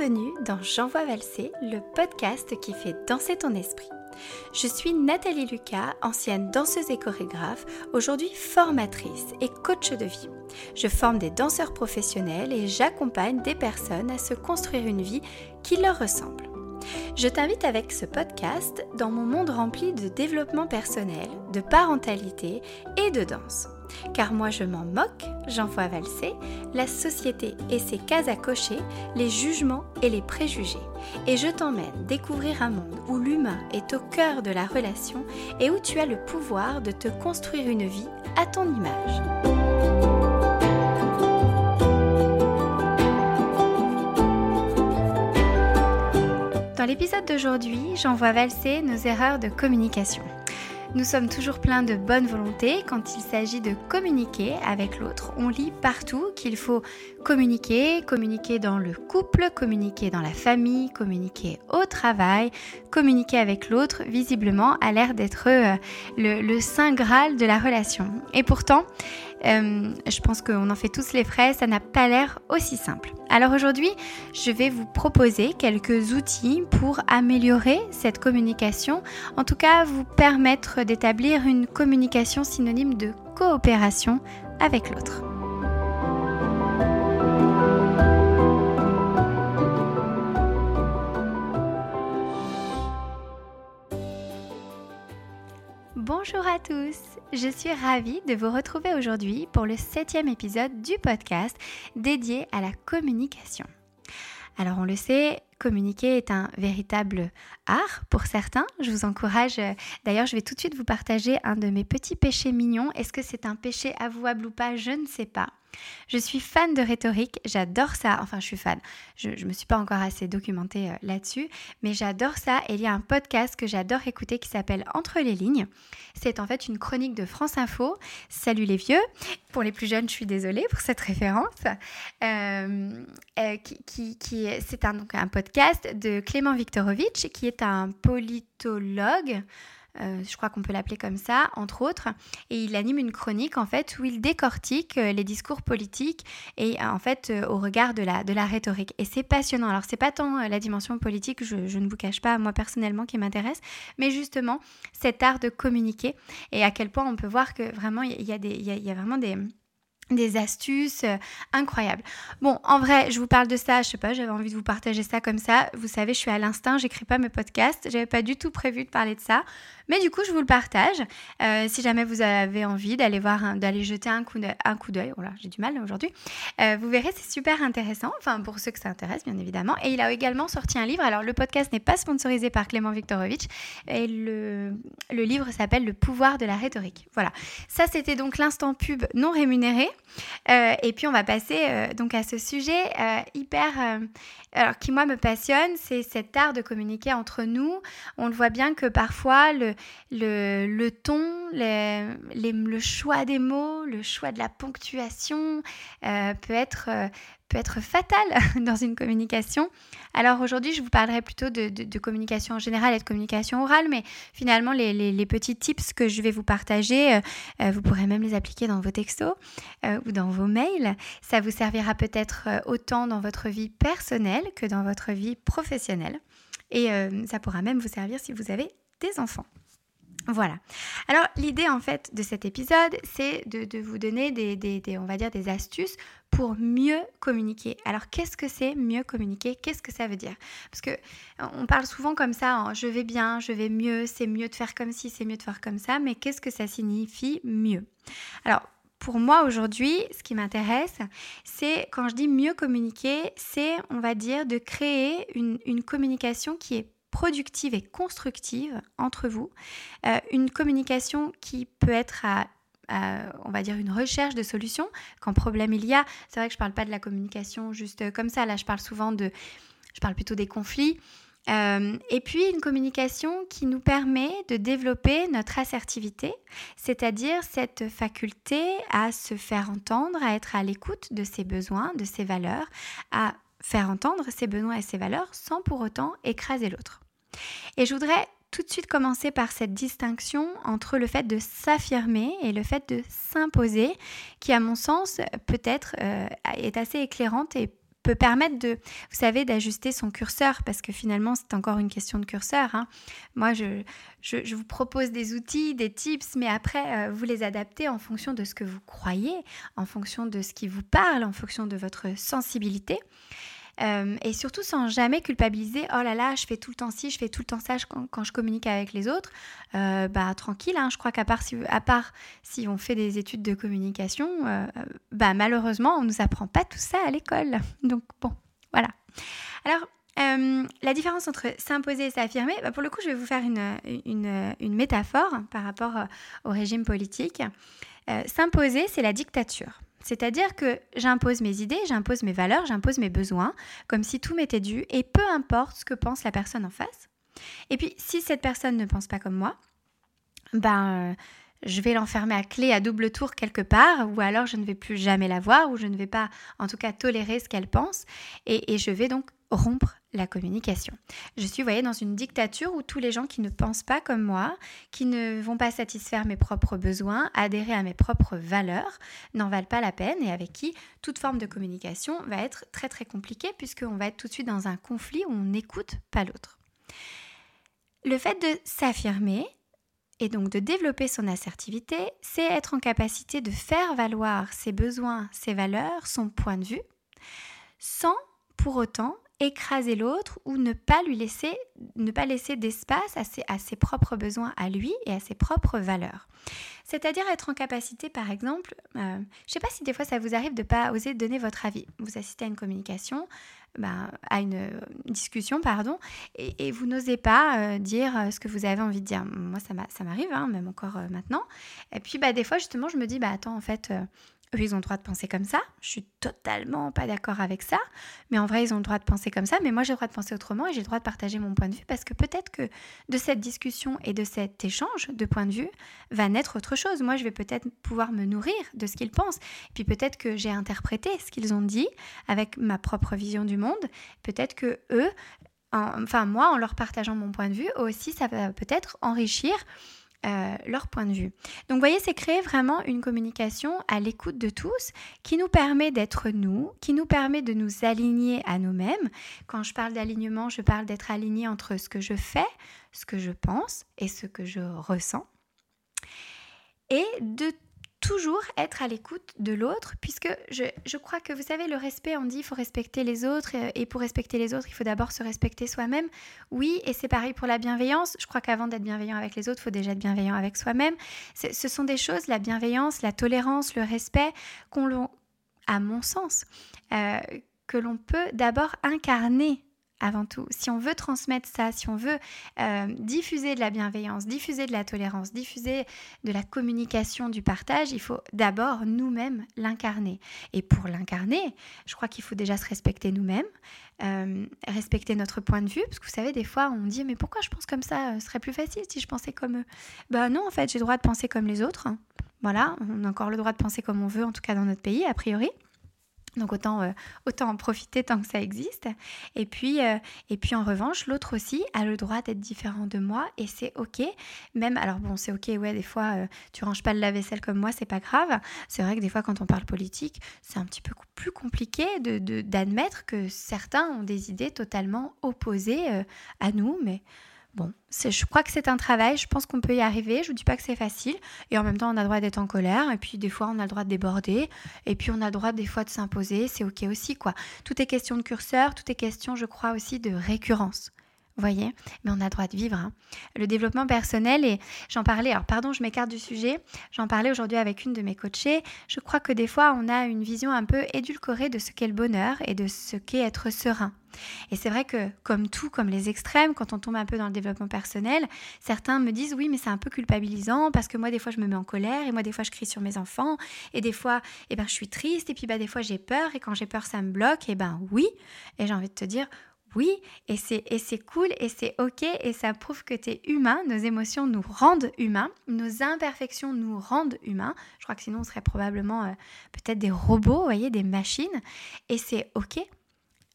Bienvenue dans J'envoie valser, le podcast qui fait danser ton esprit. Je suis Nathalie Lucas, ancienne danseuse et chorégraphe, aujourd'hui formatrice et coach de vie. Je forme des danseurs professionnels et j'accompagne des personnes à se construire une vie qui leur ressemble. Je t'invite avec ce podcast dans mon monde rempli de développement personnel, de parentalité et de danse. Car moi je m'en moque, j'envoie valser, la société et ses cases à cocher, les jugements et les préjugés. Et je t'emmène découvrir un monde où l'humain est au cœur de la relation et où tu as le pouvoir de te construire une vie à ton image. Dans l'épisode d'aujourd'hui, j'envoie valser nos erreurs de communication. Nous sommes toujours pleins de bonne volonté quand il s'agit de communiquer avec l'autre. On lit partout qu'il faut communiquer, communiquer dans le couple, communiquer dans la famille, communiquer au travail, communiquer avec l'autre, visiblement, a l'air d'être euh, le, saint graal de la relation. Et pourtant, euh, je pense qu'on en fait tous les frais, ça n'a pas l'air aussi simple. Alors aujourd'hui, je vais vous proposer quelques outils pour améliorer cette communication, en tout cas vous permettre d'établir une communication synonyme de coopération avec l'autre. Bonjour à tous, je suis ravie de vous retrouver aujourd'hui pour le septième épisode du podcast dédié à la communication. Alors on le sait, communiquer est un véritable art pour certains. Je vous encourage, euh, d'ailleurs je vais tout de suite vous partager un de mes petits péchés mignons. Est-ce que c'est un péché avouable ou pas? Je ne sais pas. Je suis fan de rhétorique, j'adore ça. Enfin, je suis fan. Je ne me suis pas encore assez documentée euh, là-dessus, mais j'adore ça. Et il y a un podcast que j'adore écouter qui s'appelle Entre les lignes. C'est en fait une chronique de France Info. Salut les vieux. Pour les plus jeunes, je suis désolée pour cette référence. Euh, euh, qui, qui, c'est un, un podcast de Clément Viktorovitch, qui est un politologue. Euh, je crois qu'on peut l'appeler comme ça, entre autres, et il anime une chronique en fait où il décortique euh, les discours politiques et euh, en fait au regard de la, de la rhétorique. Et c'est passionnant. Alors c'est pas tant la dimension politique, je, ne vous cache pas moi personnellement qui m'intéresse, mais justement cet art de communiquer et à quel point on peut voir que vraiment il y, a, y a vraiment des des astuces incroyables. Bon, en vrai, je vous parle de ça, je sais pas, j'avais envie de vous partager ça comme ça. Vous savez, je suis à l'instinct, j'écris pas mes podcasts, j'avais pas du tout prévu de parler de ça, mais du coup, je vous le partage. Euh, si jamais vous avez envie d'aller voir, d'aller jeter un coup d'œil, voilà, j'ai du mal aujourd'hui. Euh, vous verrez, c'est super intéressant. Enfin, pour ceux que ça intéresse, bien évidemment. Et il a également sorti un livre. Alors, le podcast n'est pas sponsorisé par Clément Viktorovitch, et le, livre s'appelle Le pouvoir de la rhétorique. Voilà. Ça, c'était donc l'instant pub non rémunéré. Euh, et puis on va passer donc à ce sujet hyper, alors qui moi me passionne, c'est cet art de communiquer entre nous. On le voit bien que parfois le, le, ton, les, le choix des mots, le choix de la ponctuation peut être peut être fatal dans une communication. Alors aujourd'hui, je vous parlerai plutôt de, communication en général et de communication orale, mais finalement, les, petits tips que je vais vous partager, euh, euh, vous pourrez même les appliquer dans vos textos euh, ou dans vos mails. Ça vous servira peut-être autant dans votre vie personnelle que dans votre vie professionnelle. Et ça pourra même vous servir si vous avez des enfants. Voilà. Alors l'idée en fait de cet épisode, c'est de, vous donner des, on va dire, des astuces pour mieux communiquer. Alors qu'est-ce que c'est mieux communiquer? Qu'est-ce que ça veut dire? Parce que on parle souvent comme ça, hein, je vais bien, je vais mieux, c'est mieux de faire comme ci, c'est mieux de faire comme ça, mais qu'est-ce que ça signifie mieux? Alors pour moi aujourd'hui, ce qui m'intéresse, c'est quand je dis mieux communiquer, c'est, on va dire, de créer une communication qui est productive et constructive entre vous, euh, une communication qui peut être on va dire, une recherche de solutions quand problème il y a. C'est vrai que je ne parle pas de la communication juste comme ça, là je parle souvent de, je parle plutôt des conflits. Euh, et puis une communication qui nous permet de développer notre assertivité, c'est-à-dire cette faculté à se faire entendre, à être à l'écoute de ses besoins, de ses valeurs, à faire entendre ses besoins et ses valeurs sans pour autant écraser l'autre. Et je voudrais tout de suite commencer par cette distinction entre le fait de s'affirmer et le fait de s'imposer, qui à mon sens peut-être euh, est assez éclairante et peut permettre de, vous savez, d'ajuster son curseur, parce que finalement, c'est encore une question de curseur. Hein. Moi, je, je, vous propose des outils, des tips, mais après, euh, vous les adaptez en fonction de ce que vous croyez, en fonction de ce qui vous parle, en fonction de votre sensibilité. Euh, et surtout sans jamais culpabiliser, oh là là, je fais tout le temps ci, je fais tout le temps ça quand, je communique avec les autres. Euh, bah tranquille, hein, je crois qu'à part, si, on fait des études de communication, euh, bah malheureusement, on ne nous apprend pas tout ça à l'école. Donc bon, voilà. Alors, la différence entre s'imposer et s'affirmer, bah, pour le coup, je vais vous faire une métaphore par rapport au régime politique. s'imposer, c'est la dictature. C'est-à-dire que j'impose mes idées, j'impose mes valeurs, j'impose mes besoins, comme si tout m'était dû, et peu importe ce que pense la personne en face. Et puis, si cette personne ne pense pas comme moi, ben, euh, je vais l'enfermer à clé à double tour quelque part, ou alors je ne vais plus jamais la voir, ou je ne vais pas, en tout cas, tolérer ce qu'elle pense, et, et je vais donc rompre la communication. Je suis, vous voyez, dans une dictature où tous les gens qui ne pensent pas comme moi, qui ne vont pas satisfaire mes propres besoins, adhérer à mes propres valeurs, n'en valent pas la peine et avec qui toute forme de communication va être très très compliquée puisqu'on va être tout de suite dans un conflit où on n'écoute pas l'autre. Le fait de s'affirmer et donc de développer son assertivité, c'est être en capacité de faire valoir ses besoins, ses valeurs, son point de vue, sans pour autant écraser l'autre ou ne pas lui laisser, ne pas laisser d'espace à ses, à ses propres besoins à lui et à ses propres valeurs. C'est-à-dire être en capacité, par exemple, euh, je ne sais pas si des fois ça vous arrive de ne pas oser donner votre avis. Vous assistez à une communication, ben, à une euh, discussion, pardon, et, vous n'osez pas euh, dire ce que vous avez envie de dire. Moi, ça m'arrive, hein, même encore maintenant. Et puis, bah, des fois, justement, je me dis, bah, attends, en fait, eux, ils ont le droit de penser comme ça. Je suis totalement pas d'accord avec ça. Mais en vrai, ils ont le droit de penser comme ça. Mais moi, j'ai le droit de penser autrement et j'ai le droit de partager mon point de vue parce que peut-être que de cette discussion et de cet échange de point de vue va naître autre chose. Moi, je vais peut-être pouvoir me nourrir de ce qu'ils pensent. Et puis peut-être que j'ai interprété ce qu'ils ont dit avec ma propre vision du monde. Peut-être que eux, enfin moi, en leur partageant mon point de vue, aussi, ça va peut-être enrichir euh, leur point de vue. Donc vous voyez, c'est créer vraiment une communication à l'écoute de tous qui nous permet d'être nous, qui nous permet de nous aligner à nous-mêmes. Quand je parle d'alignement, je parle d'être aligné entre ce que je fais, ce que je pense et ce que je ressens. Et de toujours être à l'écoute de l'autre, puisque je, crois que vous savez, le respect, on dit il faut respecter les autres, et pour respecter les autres, il faut d'abord se respecter soi-même. Oui, et c'est pareil pour la bienveillance. Je crois qu'avant d'être bienveillant avec les autres, il faut déjà être bienveillant avec soi-même. Ce sont des choses, la bienveillance, la tolérance, le respect, qu'on, à mon sens, euh, que l'on peut d'abord incarner avant tout. Si on veut transmettre ça, si on veut euh, diffuser de la bienveillance, diffuser de la tolérance, diffuser de la communication, du partage, il faut d'abord nous-mêmes l'incarner. Et pour l'incarner, je crois qu'il faut déjà se respecter nous-mêmes, euh, respecter notre point de vue, parce que vous savez, des fois, on dit mais pourquoi je pense comme ça Ce serait plus facile si je pensais comme eux? Ben non, en fait, j'ai le droit de penser comme les autres. Voilà, on a encore le droit de penser comme on veut, en tout cas dans notre pays, a priori. Donc autant, euh, autant en profiter tant que ça existe. Et puis, euh, et puis en revanche, l'autre aussi a le droit d'être différent de moi et c'est ok. Même, alors bon, c'est ok, ouais, des fois, euh, tu ranges pas le lave-vaisselle comme moi, c'est pas grave. C'est vrai que des fois, quand on parle politique, c'est un petit peu plus compliqué d'admettre de, que certains ont des idées totalement opposées à nous, mais Bon, je crois que c'est un travail, je pense qu'on peut y arriver, je vous dis pas que c'est facile, et en même temps on a le droit d'être en colère, et puis des fois on a le droit de déborder, et puis on a le droit des fois de s'imposer, c'est ok aussi quoi. Tout est question de curseur, tout est question je crois aussi de récurrence voyez Mais on a droit de vivre. Hein. Le développement personnel, et j'en parlais, alors pardon, je m'écarte du sujet, j'en parlais aujourd'hui avec une de mes coachées. Je crois que des fois, on a une vision un peu édulcorée de ce qu'est le bonheur et de ce qu'est être serein. Et c'est vrai que, comme tout, comme les extrêmes, quand on tombe un peu dans le développement personnel, certains me disent oui, mais c'est un peu culpabilisant parce que moi, des fois, je me mets en colère et moi, des fois, je crie sur mes enfants et des fois, eh ben, je suis triste et puis bah, des fois, j'ai peur et quand j'ai peur, ça me bloque. Et ben oui. Et j'ai envie de te dire oui, et c'est, cool, et c'est ok, et ça prouve que tu es humain, nos émotions nous rendent humains, nos imperfections nous rendent humains. Je crois que sinon on serait probablement euh, peut-être des robots, voyez, des machines, et c'est ok.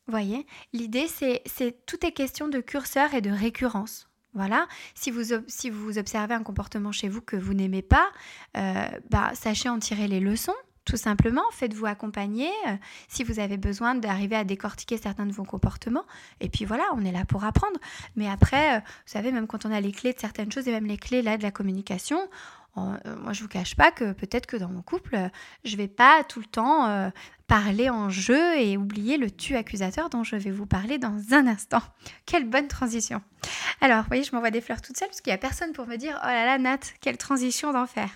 voyez, l'idée c'est, c'est tout est question de curseur et de récurrence. Voilà, si vous, si vous observez un comportement chez vous que vous n'aimez pas, euh, bah, sachez en tirer les leçons tout simplement. Faites-vous accompagner euh, si vous avez besoin d'arriver à décortiquer certains de vos comportements. Et puis voilà, on est là pour apprendre. Mais après, euh, vous savez, même quand on a les clés de certaines choses et même les clés là de la communication, moi je vous cache pas que peut-être que dans mon couple, je vais pas tout le temps parler en jeu et oublier le tu accusateur dont je vais vous parler dans un instant. Quelle bonne transition. Alors, vous voyez, je m'envoie des fleurs toute seule parce qu'il n'y a personne pour me dire Oh là là, Nat, quelle transition d'enfer.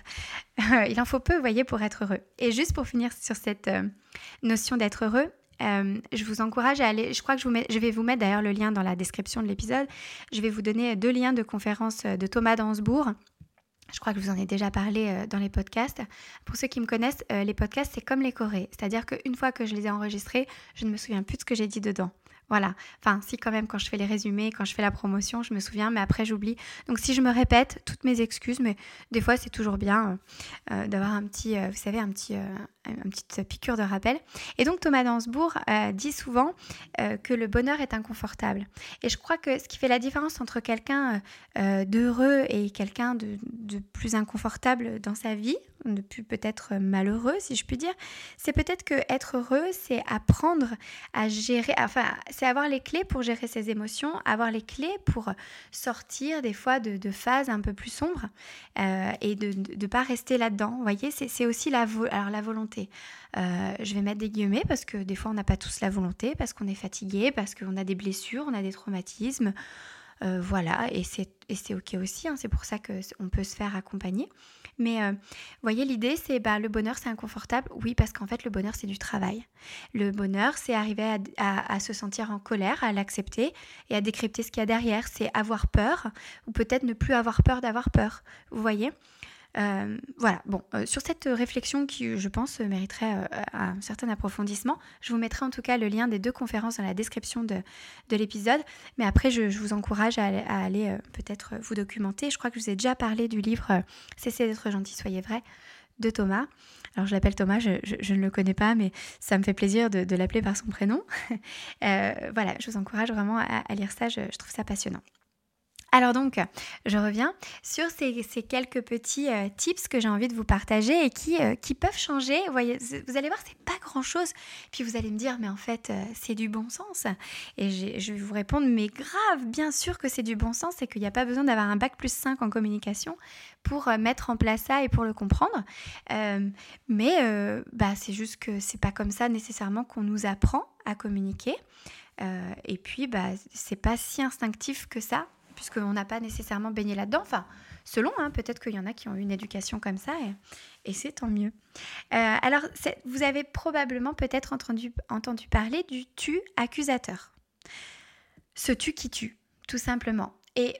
Il en faut peu, vous voyez, pour être heureux. Et juste pour finir sur cette euh, notion d'être heureux, euh, je vous encourage à aller, je crois que je, je vais vous mettre d'ailleurs le lien dans la description de l'épisode. Je vais vous donner deux liens de conférence de Thomas Dansbourg je crois que je vous en ai déjà parlé euh, dans les podcasts. Pour ceux qui me connaissent, euh, les podcasts, c'est comme les chorés. C'est-à-dire qu'une fois que je les ai enregistrés, je ne me souviens plus de ce que j'ai dit dedans. Voilà. Enfin, si quand même, quand je fais les résumés, quand je fais la promotion, je me souviens, mais après j'oublie. Donc si je me répète, toutes mes excuses, mais des fois c'est toujours bien euh, d'avoir un petit, vous savez, un petit, une petite piqûre de rappel. Et donc Thomas Dansbourg dit souvent que le bonheur est inconfortable. Et je crois que ce qui fait la différence entre quelqu'un d'heureux et quelqu'un de, de plus inconfortable dans sa vie, de plus peut-être malheureux si je puis dire, c'est peut-être que être heureux, c'est apprendre à gérer, enfin c'est avoir les clés pour gérer ses émotions, avoir les clés pour sortir des fois de, phases un peu plus sombres euh, et de ne pas rester là-dedans. Vous voyez, c'est aussi la, alors, la volonté. Euh, je vais mettre des guillemets parce que des fois on n'a pas tous la volonté, parce qu'on est fatigué, parce qu'on a des blessures, on a des traumatismes. Euh, voilà, et c'est ok aussi, hein, c'est pour ça qu'on peut se faire accompagner. Mais euh, voyez, l'idée, c'est bah, le bonheur, c'est inconfortable. Oui, parce qu'en fait, le bonheur, c'est du travail. Le bonheur, c'est arriver à, se sentir en colère, à l'accepter et à décrypter ce qu'il y a derrière. C'est avoir peur ou peut-être ne plus avoir peur d'avoir peur. Vous voyez? Euh, voilà, bon, euh, sur cette réflexion qui, je pense, mériterait euh, un certain approfondissement, je vous mettrai en tout cas le lien des deux conférences dans la description de, l'épisode. Mais après, je, vous encourage à, aller peut-être vous documenter. Je crois que je vous ai déjà parlé du livre Cessez d'être gentil, soyez vrai de Thomas. Alors je l'appelle Thomas, je, ne le connais pas, mais ça me fait plaisir de, l'appeler par son prénom. voilà, je vous encourage vraiment à, lire ça, je trouve ça passionnant. Alors donc, je reviens sur ces, quelques petits euh, tips que j'ai envie de vous partager et qui, euh, qui peuvent changer. Vous, voyez, vous allez voir, c'est pas grand-chose. Puis vous allez me dire, mais en fait, euh, c'est du bon sens. Et je vais vous répondre, mais grave, bien sûr que c'est du bon sens et qu'il n'y a pas besoin d'avoir un bac plus 5 en communication pour mettre en place ça et pour le comprendre. mais bah, c'est juste que c'est pas comme ça nécessairement qu'on nous apprend à communiquer. et puis, bah, c'est pas si instinctif que ça puisqu'on n'a pas nécessairement baigné là-dedans. Enfin, selon, hein, peut-être qu'il y en a qui ont eu une éducation comme ça, et, c'est tant mieux. Euh, alors, vous avez probablement peut-être entendu, entendu parler du tu accusateur. Ce tu qui tue, tout simplement. Et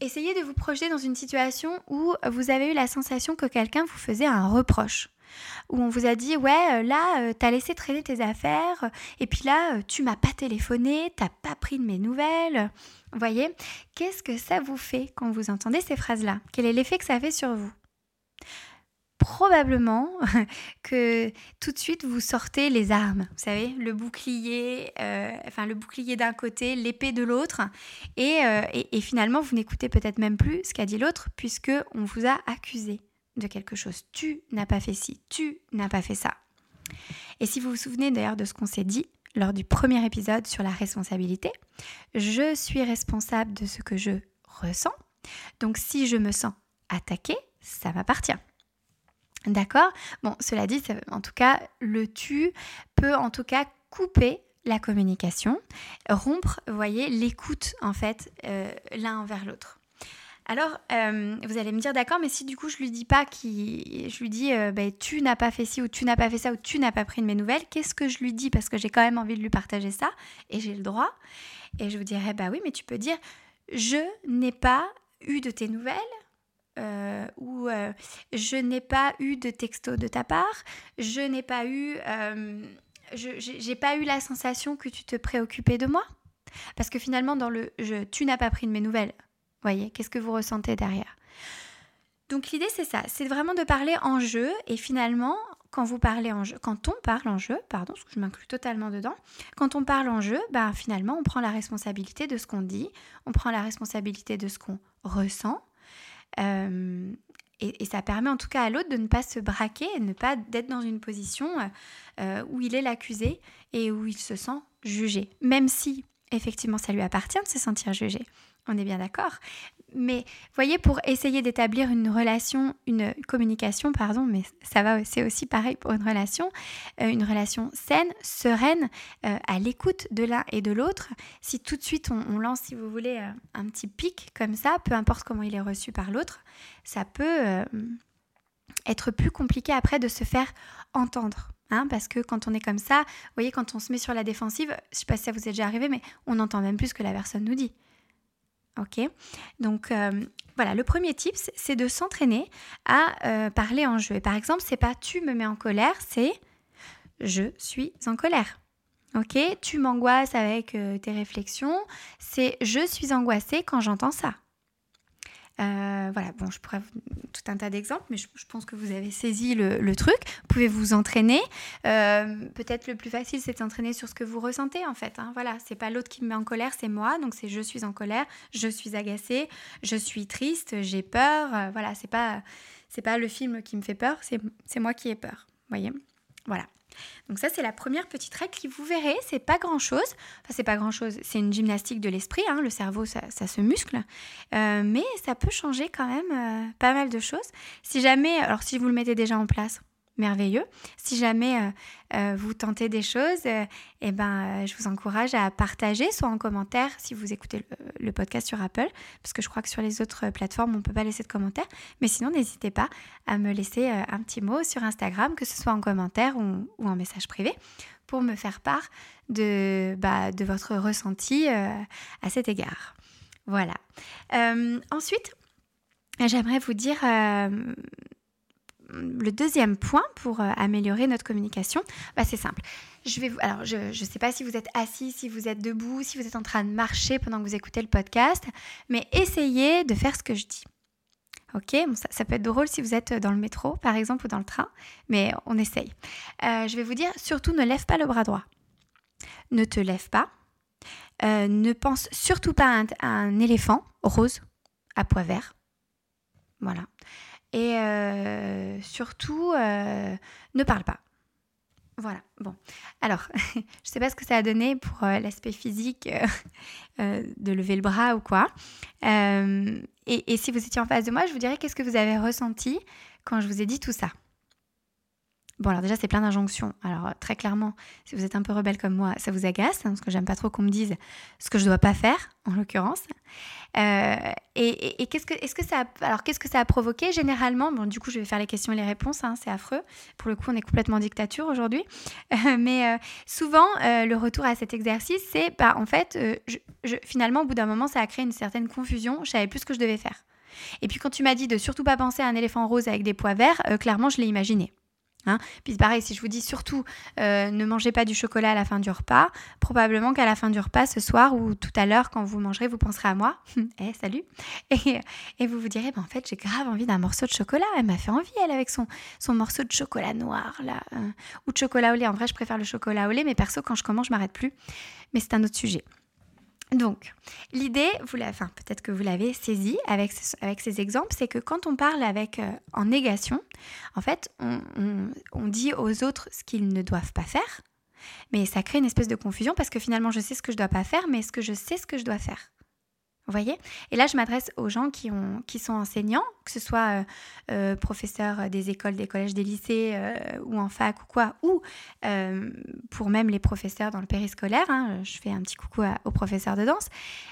essayez de vous projeter dans une situation où vous avez eu la sensation que quelqu'un vous faisait un reproche où on vous a dit ouais euh, là euh, t'as laissé traîner tes affaires et puis là tu m'as pas téléphoné, t'as pas pris de mes nouvelles, voyez, qu'est-ce que ça vous fait quand vous entendez ces phrases-là? Quel est l'effet que ça fait sur vous? Probablement que tout de suite vous sortez les armes, vous savez, le bouclier, euh, enfin le bouclier d'un côté, l'épée de l'autre, euh, et, et, finalement vous n'écoutez peut-être même plus ce qu'a dit l'autre puisque on vous a accusé de quelque chose. Tu n'as pas fait ci, tu n'as pas fait ça. Et si vous vous souvenez d'ailleurs de ce qu'on s'est dit, lors du premier épisode sur la responsabilité. Je suis responsable de ce que je ressens. Donc si je me sens attaquée, ça m'appartient. D'accord? Bon, cela dit, en tout cas, le tu peut en tout cas couper la communication, rompre, vous voyez, l'écoute en fait euh, l'un envers l'autre. Alors, euh, vous allez me dire, d'accord, mais si du coup je lui dis pas qui, je lui dis, euh, ben, tu n'as pas fait ci ou tu n'as pas fait ça ou tu n'as pas pris de mes nouvelles, qu'est-ce que je lui dis? Parce que j'ai quand même envie de lui partager ça et j'ai le droit. Et je vous dirais, bah oui, mais tu peux dire, je n'ai pas eu de tes nouvelles. Euh, ou je n'ai pas eu de texto de ta part, je n'ai pas eu, pas eu la sensation que tu te préoccupais de moi, parce que finalement dans le je, tu n'as pas pris de mes nouvelles, voyez, qu'est-ce que vous ressentez derrière? Donc l'idée c'est ça, c'est vraiment de parler en jeu et finalement quand vous parlez quand on parle en jeu, pardon, parce que je m'inclus totalement dedans, quand on parle en jeu, ben finalement on prend la responsabilité de ce qu'on dit, on prend la responsabilité de ce qu'on ressent. Euh, Et, ça permet en tout cas à l'autre de ne pas se braquer et ne pas d'être dans une position où il est l'accusé et où il se sent jugé. Même si effectivement ça lui appartient de se sentir jugé. On est bien d'accord. Mais voyez, pour essayer d'établir une relation, une communication, pardon, mais ça va, c'est aussi pareil pour une relation, euh, une relation saine, sereine, euh, à l'écoute de l'un et de l'autre. Si tout de suite on, lance, si vous voulez, euh, un petit pic comme ça, peu importe comment il est reçu par l'autre, ça peut être plus compliqué après de se faire entendre. Hein, parce que quand on est comme ça, vous voyez, quand on se met sur la défensive, je ne sais pas si ça vous est déjà arrivé, mais on n'entend même plus ce que la personne nous dit. Ok Donc euh, voilà, le premier tip, c'est de s'entraîner à euh, parler en jeu. Par exemple, c'est pas tu me mets en colère, c'est je suis en colère. Ok Tu m'angoisses avec euh, tes réflexions, c'est je suis angoissée quand j'entends ça. Euh, voilà, bon, je pourrais tout un tas d'exemples, mais je, pense que vous avez saisi le, truc. Vous pouvez vous entraîner. Euh, peut-être le plus facile, c'est de s'entraîner sur ce que vous ressentez en fait. Hein. Voilà, c'est pas l'autre qui me met en colère, c'est moi. Donc c'est je suis en colère, je suis agacée, je suis triste, j'ai peur. Euh, voilà, c'est pas pas le film qui me fait peur, c'est moi qui ai peur. Voyez, voilà. Donc ça, c'est la première petite règle qui, vous verrez, c'est pas grand-chose. Enfin, c'est pas grand-chose, c'est une gymnastique de l'esprit, hein. le cerveau, ça, se muscle. Euh, mais ça peut changer quand même euh, pas mal de choses. Si jamais, alors si vous le mettez déjà en place, merveilleux. Si jamais euh, euh, vous tentez des choses, euh, eh ben, je vous encourage à partager, soit en commentaire si vous écoutez le, podcast sur Apple, parce que je crois que sur les autres plateformes, on ne peut pas laisser de commentaires. Mais sinon, n'hésitez pas à me laisser un petit mot sur Instagram, que ce soit en commentaire ou, en message privé, pour me faire part de, bah, de votre ressenti à cet égard. Voilà. ensuite, j'aimerais vous dire le deuxième point pour euh, améliorer notre communication, bah, c'est simple. Je vais alors, je ne sais pas si vous êtes assis, si vous êtes debout, si vous êtes en train de marcher pendant que vous écoutez le podcast, mais essayez de faire ce que je dis. Ok, ça, peut être drôle si vous êtes dans le métro, par exemple, ou dans le train, mais on essaye. Euh, je vais vous dire, surtout ne lève pas le bras droit. Ne te lève pas. Euh, ne pense surtout pas à un éléphant rose à pois vert. Voilà. Et euh, surtout, euh, ne parle pas. Voilà, bon. Alors, je ne sais pas ce que ça a donné pour euh, l'aspect physique de lever le bras ou quoi. Et, et, si vous étiez en face de moi, je vous dirais qu'est-ce que vous avez ressenti quand je vous ai dit tout ça? Bon, alors déjà, c'est plein d'injonctions. Alors, très clairement, si vous êtes un peu rebelle comme moi, ça vous agace, hein, parce que j'aime pas trop qu'on me dise ce que je dois pas faire, en l'occurrence. Euh, et, qu'est-ce que, est-ce que ça, a, que provoqué généralement? Bon, du coup, je vais faire les questions et les réponses. Hein, c'est affreux. Pour le coup, on est complètement dictature aujourd'hui. Euh, mais euh, souvent, le retour à cet exercice, c'est, bah, en fait, finalement, au bout d'un moment, ça a créé une certaine confusion. Je savais plus ce que je devais faire. Et puis, quand tu m'as dit de surtout pas penser à un éléphant rose avec des pois verts, clairement, je l'ai imaginé. Hein. Puis pareil, si je vous dis surtout euh, ne mangez pas du chocolat à la fin du repas, probablement qu'à la fin du repas ce soir ou tout à l'heure quand vous mangerez, vous penserez à moi. eh, salut et, vous vous direz, ben, en fait j'ai grave envie d'un morceau de chocolat. Elle m'a fait envie, elle, avec son, son morceau de chocolat noir là. Euh, ou de chocolat au lait. En vrai, je préfère le chocolat au lait, mais perso, quand je commence, je m'arrête plus. Mais c'est un autre sujet. Donc, l'idée, vous enfin, peut-être que vous l'avez saisi avec, avec ces exemples, c'est que quand on parle avec euh, en négation, en fait, on, on dit aux autres ce qu'ils ne doivent pas faire, mais ça crée une espèce de confusion parce que finalement, je sais ce que je dois pas faire, mais est-ce que je sais ce que je dois faire? Vous voyez? Et là, je m'adresse aux gens qui, ont, qui sont enseignants, que ce soit euh, euh, professeurs des écoles, des collèges, des lycées euh, ou en fac ou quoi, ou pour même les professeurs dans le périscolaire. Hein, je fais un petit coucou aux professeurs de danse.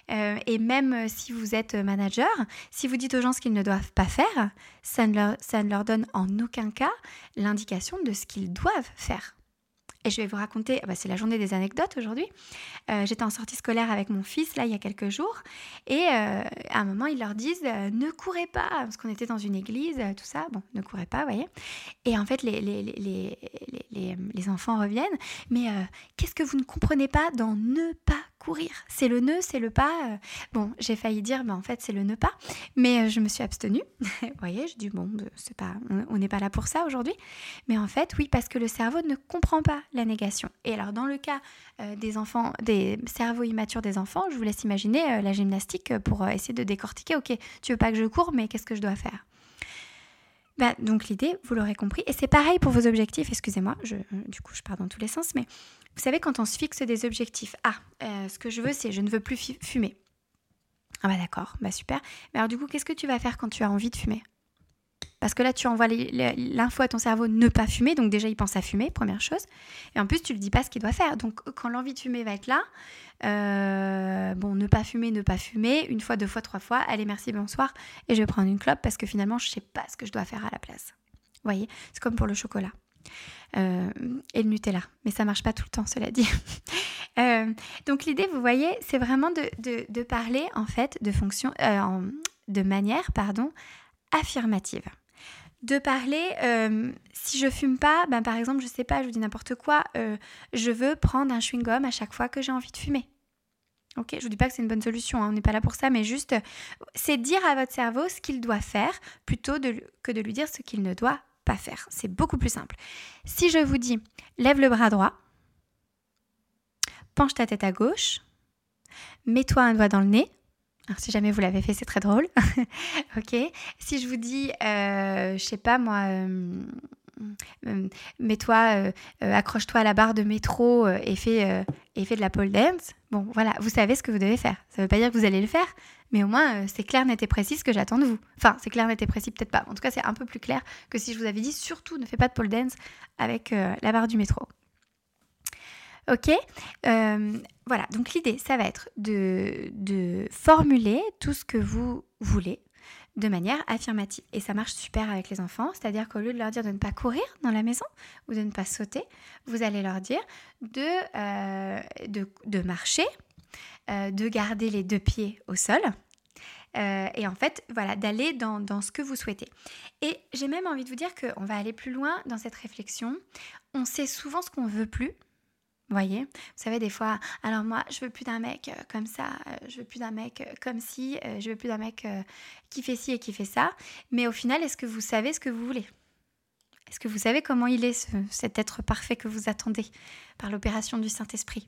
et même si vous êtes manager, si vous dites aux gens ce qu'ils ne doivent pas faire, ça ne leur donne en aucun cas l'indication de ce qu'ils doivent faire. Et je vais vous raconter, bah, c'est la journée des anecdotes aujourd'hui. Euh, j'étais en sortie scolaire avec mon fils, là, il y a quelques jours. Et euh, à un moment, ils leur disent euh, Ne courez pas, parce qu'on était dans une église, tout ça. Bon, ne courez pas, vous voyez. Et en fait, les, les enfants reviennent. Mais qu'est-ce que vous ne comprenez pas dans ne pas C'est le nœud, c'est le pas. Euh. Bon, j'ai failli dire, mais en fait, c'est le nœud pas. Mais euh, je me suis abstenue. Vous voyez, je dis, bon, bah, c'est pas, on n'est pas là pour ça aujourd'hui. Mais en fait, oui, parce que le cerveau ne comprend pas la négation. Et alors, dans le cas euh, des enfants, des cerveaux immatures des enfants, je vous laisse imaginer la gymnastique pour essayer de décortiquer, ok, tu veux pas que je cours, mais qu'est-ce que je dois faire? Bah, donc l'idée, vous l'aurez compris, et c'est pareil pour vos objectifs, excusez-moi, je, du coup je pars dans tous les sens, mais vous savez quand on se fixe des objectifs, ah, euh, ce que je veux c'est je ne veux plus fumer. Ah bah d'accord, bah super. Mais alors du coup, qu'est-ce que tu vas faire quand tu as envie de fumer? Parce que là, tu envoies l'info à ton cerveau ne pas fumer, donc déjà il pense à fumer, première chose. Et en plus, tu ne lui dis pas ce qu'il doit faire. Donc quand l'envie de fumer va être là, euh, bon, ne pas fumer, ne pas fumer, une fois, deux fois, trois fois, allez, merci, bonsoir, et je vais prendre une clope parce que finalement, je ne sais pas ce que je dois faire à la place. Vous voyez, c'est comme pour le chocolat. Euh, et le Nutella. Mais ça marche pas tout le temps, cela dit. Euh, donc l'idée, vous voyez, c'est vraiment de, parler en fait de fonction, de manière, pardon, affirmative de parler, euh, si je fume pas, ben par exemple, je sais pas, je vous dis n'importe quoi, euh, je veux prendre un chewing-gum à chaque fois que j'ai envie de fumer. Ok, je vous dis pas que c'est une bonne solution, hein, on n'est pas là pour ça, mais juste, c'est dire à votre cerveau ce qu'il doit faire plutôt que de lui dire ce qu'il ne doit pas faire. C'est beaucoup plus simple. Si je vous dis, lève le bras droit, penche ta tête à gauche, mets-toi un doigt dans le nez, alors, si jamais vous l'avez fait, c'est très drôle. ok. Si je vous dis, euh, je sais pas moi, euh, euh, mets-toi, accroche-toi à la barre de métro et fais, et fais de la pole dance. Bon, voilà, vous savez ce que vous devez faire. Ça ne veut pas dire que vous allez le faire, mais au moins c'est clair, net et précis ce que j'attends de vous. Enfin, c'est clair, net et précis, peut-être pas. En tout cas, c'est un peu plus clair que si je vous avais dit surtout ne fais pas de pole dance avec la barre du métro. Ok euh, Voilà, donc l'idée, ça va être de, formuler tout ce que vous voulez de manière affirmative. Et ça marche super avec les enfants, c'est-à-dire qu'au lieu de leur dire de ne pas courir dans la maison ou de ne pas sauter, vous allez leur dire de, euh, marcher, euh, de garder les deux pieds au sol. et en fait, voilà, d'aller dans, dans, ce que vous souhaitez. Et j'ai même envie de vous dire qu'on va aller plus loin dans cette réflexion. On sait souvent ce qu'on veut plus, voyez Vous savez, des fois, alors moi, je veux plus d'un mec euh, comme ça, euh, je veux plus d'un mec euh, comme ci, je veux plus d'un mec qui fait ci et qui fait ça. Mais au final, est-ce que vous savez ce que vous voulez? Est-ce que vous savez comment il est, cet être parfait que vous attendez par l'opération du Saint-Esprit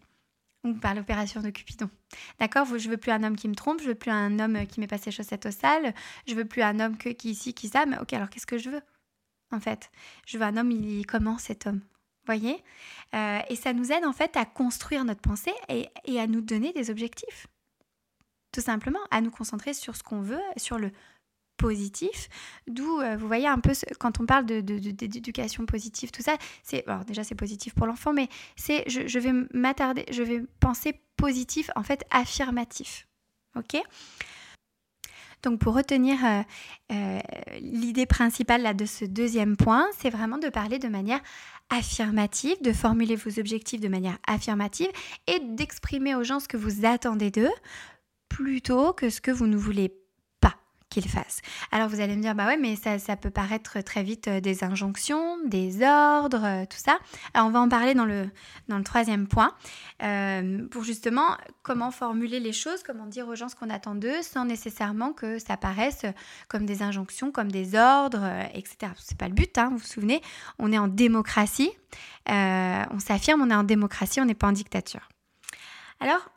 ou par l'opération de Cupidon? D'accord Je veux plus un homme qui me trompe, je veux plus un homme qui met pas ses chaussettes au sale, je veux plus un homme qui ici, qui ça, mais ok, alors qu'est-ce que je veux En fait, je veux un homme, il est comment cet homme? Voyez euh, Et ça nous aide en fait à construire notre pensée et, à nous donner des objectifs. Tout simplement, à nous concentrer sur ce qu'on veut, sur le positif. D'où, euh, vous voyez un peu, quand on parle d'éducation de, positive, tout ça, c'est, alors déjà c'est positif pour l'enfant, mais c'est, je, je vais m'attarder, je vais penser positif, en fait affirmatif. Ok? Donc pour retenir euh, euh, l'idée principale de ce deuxième point, c'est vraiment de parler de manière affirmative, de formuler vos objectifs de manière affirmative et d'exprimer aux gens ce que vous attendez d'eux plutôt que ce que vous ne voulez qu'il fasse. Alors vous allez me dire, bah ouais, mais ça, ça peut paraître très vite euh, des injonctions, des ordres, euh, tout ça. Alors on va en parler dans le, dans le troisième point, euh, pour justement comment formuler les choses, comment dire aux gens ce qu'on attend d'eux, sans nécessairement que ça paraisse comme des injonctions, comme des ordres, etc. C'est pas le but, hein, vous vous souvenez, on est en démocratie, on s'affirme, on est en démocratie, on n'est pas en dictature. Alors,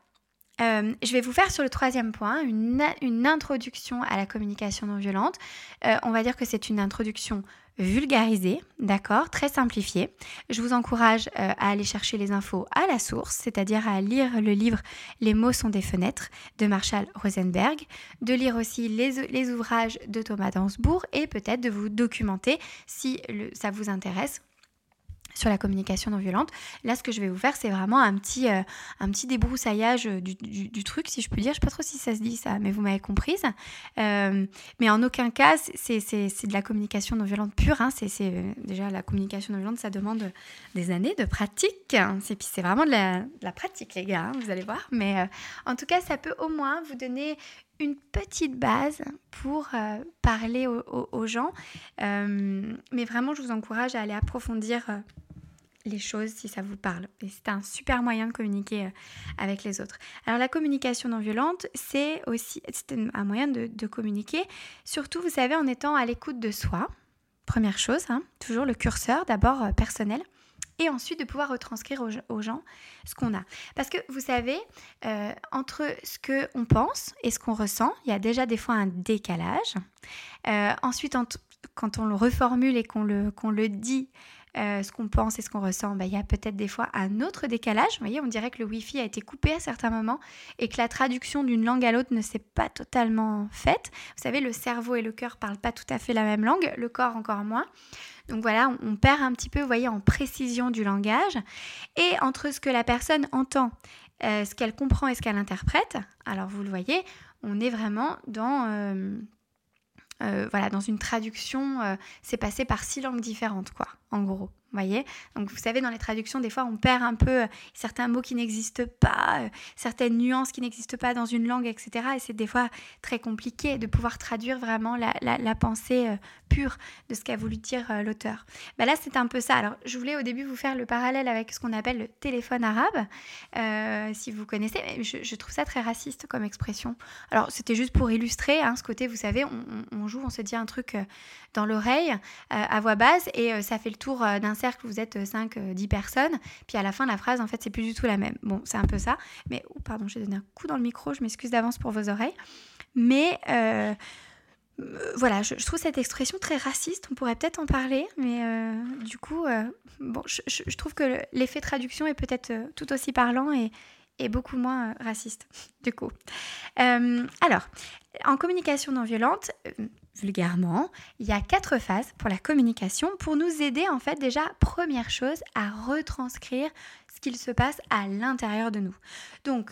euh, je vais vous faire sur le troisième point une, introduction à la communication non violente. Euh, on va dire que c'est une introduction vulgarisée, d'accord, très simplifiée. Je vous encourage euh, à aller chercher les infos à la source, c'est-à-dire à lire le livre Les mots sont des fenêtres de Marshall Rosenberg, de lire aussi les, ouvrages de Thomas Dansbourg et peut-être de vous documenter si ça vous intéresse sur la communication non violente. Là, ce que je vais vous faire, c'est vraiment un petit, euh, un petit débroussaillage du, truc, si je peux dire. Je ne sais pas trop si ça se dit ça, mais vous m'avez comprise. Euh, mais en aucun cas, c'est de la communication non violente pure. Hein. C'est euh, déjà la communication non violente, ça demande des années de pratique. C'est vraiment de la, pratique, les gars, hein, vous allez voir. Mais en tout cas, ça peut au moins vous donner une petite base pour parler aux, gens. mais vraiment, je vous encourage à aller approfondir les choses si ça vous parle. Et c'est un super moyen de communiquer euh, avec les autres. Alors la communication non violente, c'est aussi un moyen de, communiquer, surtout, vous savez, en étant à l'écoute de soi. Première chose, hein, toujours le curseur, d'abord euh, personnel et ensuite de pouvoir retranscrire aux, gens ce qu'on a. Parce que vous savez, euh, entre ce qu'on pense et ce qu'on ressent, il y a déjà des fois un décalage. ensuite, quand on le reformule et qu'on le, qu'on le dit, euh, ce qu'on pense et ce qu'on ressent, bah, il y a peut-être des fois un autre décalage. Vous voyez, on dirait que le Wi-Fi a été coupé à certains moments et que la traduction d'une langue à l'autre ne s'est pas totalement faite. Vous savez, le cerveau et le cœur parlent pas tout à fait la même langue, le corps encore moins. Donc voilà, on, perd un petit peu, vous voyez, en précision du langage. Et entre ce que la personne entend, euh, ce qu'elle comprend et ce qu'elle interprète, alors vous le voyez, on est vraiment dans... Euh, voilà, dans une traduction, c'est passé par six langues différentes, quoi en gros voyez Donc vous savez, dans les traductions, des fois, on perd un peu euh, certains mots qui n'existent pas, euh, certaines nuances qui n'existent pas dans une langue, etc. Et c'est des fois très compliqué de pouvoir traduire vraiment la, pensée euh, pure de ce qu'a voulu dire l'auteur. Bah là, c'est un peu ça. Alors, je voulais au début vous faire le parallèle avec ce qu'on appelle le téléphone arabe, si vous connaissez. Mais je, trouve ça très raciste comme expression. Alors, c'était juste pour illustrer hein, ce côté, vous savez, on, joue, on se dit un truc dans l'oreille à voix basse et ça fait le tour d'un cercle, vous êtes 5, euh, 10 euh, personnes, puis à la fin, la phrase, en fait, c'est plus du tout la même. Bon, c'est un peu ça. Mais, oh, pardon, j'ai donné un coup dans le micro, je m'excuse d'avance pour vos oreilles. Mais euh, voilà, je, trouve cette expression très raciste, on pourrait peut-être en parler, mais du coup, bon, je, trouve que l'effet traduction est peut-être tout aussi parlant et, et beaucoup moins raciste, du coup. alors, en communication non violente, vulgairement, il y a quatre phases pour la communication pour nous aider en fait déjà, première chose, à retranscrire ce qu'il se passe à l'intérieur de nous. Donc,